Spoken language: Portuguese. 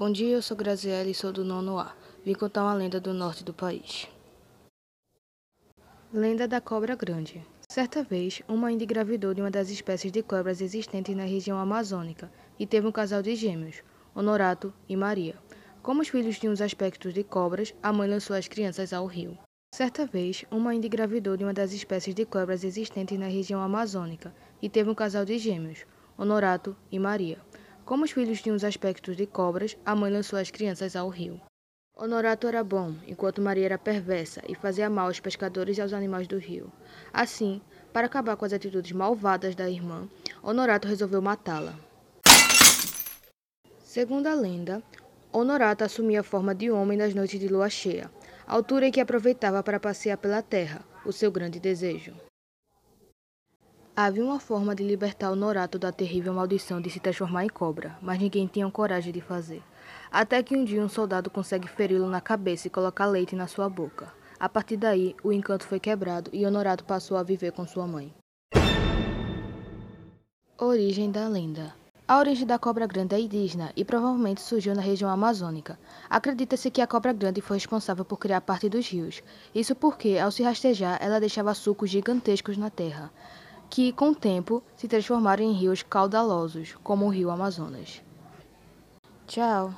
Bom dia, eu sou Graziella e sou do nono A. Vim contar uma lenda do norte do país. Lenda da Cobra Grande. Certa vez, uma ainda engravidou de uma das espécies de cobras existentes na região amazônica e teve um casal de gêmeos, Honorato e Maria. Como os filhos tinham os aspectos de cobras, a mãe lançou as crianças ao rio. Certa vez, uma ainda engravidou de uma das espécies de cobras existentes na região amazônica e teve um casal de gêmeos, Honorato e Maria. Como os filhos tinham os aspectos de cobras, a mãe lançou as crianças ao rio. Honorato era bom, enquanto Maria era perversa e fazia mal aos pescadores e aos animais do rio. Assim, para acabar com as atitudes malvadas da irmã, Honorato resolveu matá-la. Segundo a lenda, Honorato assumia a forma de homem nas noites de lua cheia, altura em que aproveitava para passear pela terra, o seu grande desejo. Havia uma forma de libertar o Norato da terrível maldição de se transformar em cobra, mas ninguém tinha coragem de fazer. Até que um dia um soldado consegue feri-lo na cabeça e colocar leite na sua boca. A partir daí, o encanto foi quebrado e Honorato passou a viver com sua mãe. Origem da lenda a origem da cobra grande é indígena e provavelmente surgiu na região amazônica. Acredita-se que a cobra grande foi responsável por criar parte dos rios. Isso porque, ao se rastejar, ela deixava sucos gigantescos na terra que, com o tempo, se transformaram em rios caudalosos, como o rio Amazonas. Tchau!